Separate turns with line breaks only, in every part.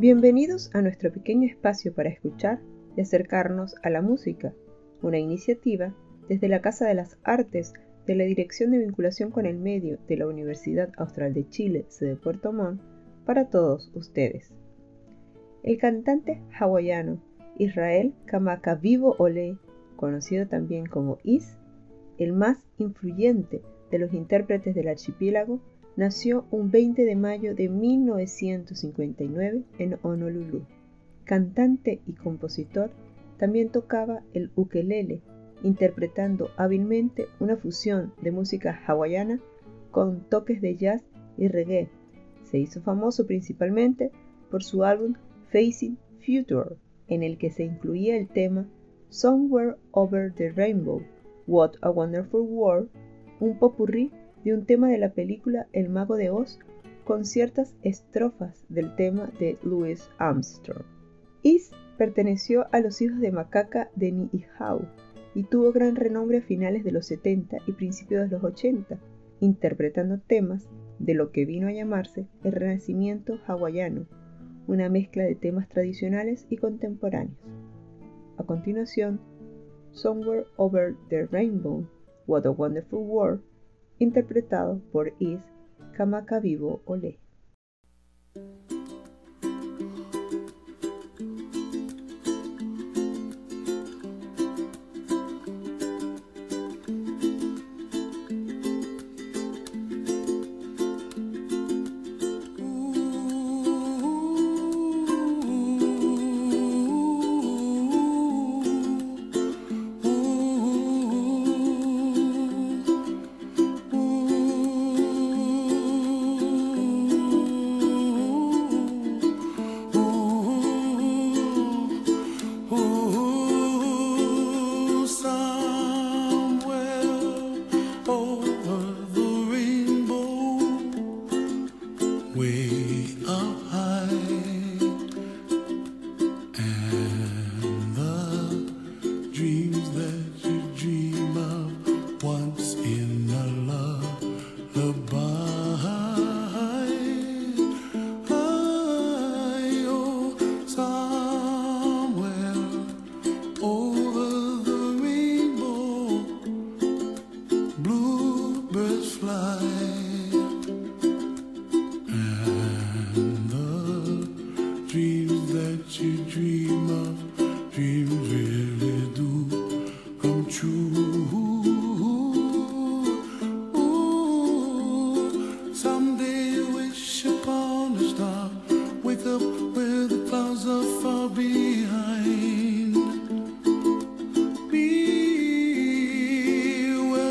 Bienvenidos a nuestro pequeño espacio para escuchar y acercarnos a la música, una iniciativa desde la Casa de las Artes de la Dirección de Vinculación con el Medio de la Universidad Austral de Chile, sede Puerto Montt, para todos ustedes. El cantante hawaiano Israel Kamakawiwo Ole, conocido también como Is, el más influyente de los intérpretes del archipiélago, nació un 20 de mayo de 1959 en Honolulu. Cantante y compositor, también tocaba el ukelele, interpretando hábilmente una fusión de música hawaiana con toques de jazz y reggae. Se hizo famoso principalmente por su álbum Facing Future, en el que se incluía el tema Somewhere Over the Rainbow, What a Wonderful World, un popurrí de un tema de la película El Mago de Oz con ciertas estrofas del tema de Louis Armstrong. Is perteneció a los hijos de Macaca de Niihau y tuvo gran renombre a finales de los 70 y principios de los 80, interpretando temas de lo que vino a llamarse el Renacimiento hawaiano, una mezcla de temas tradicionales y contemporáneos. A continuación, Somewhere Over the Rainbow, What a Wonderful World, interpretado por Is Kamakawiwo Ole.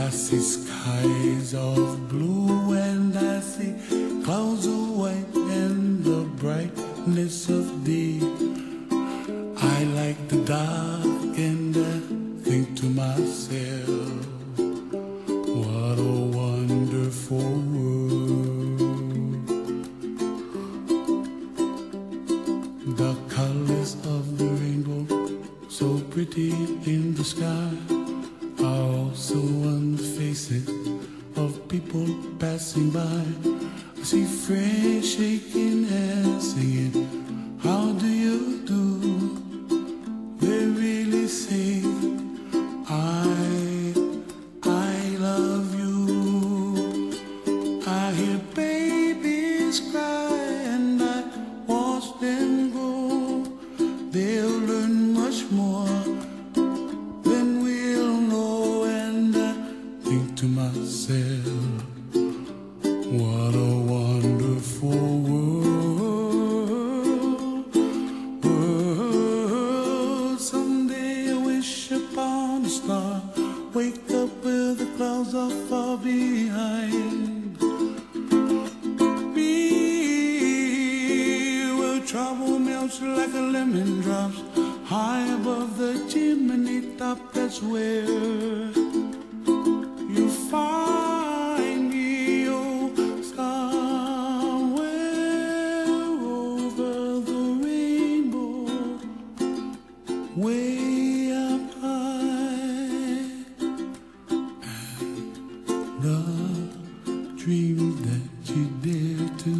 I see skies of blue and I see clouds of white and the brightness of day. I like the dark and I think to myself, what a wonderful world. The colors of the rainbow, so pretty in the sky also on the faces of people passing by. I see friends shaking hands, singing, How do you do? They really say, I, I love you. I hear babies cry. Like a lemon drops. High above the chimney top, that's where you find me. Oh, somewhere over the rainbow, way up high. And the dreams that you dare to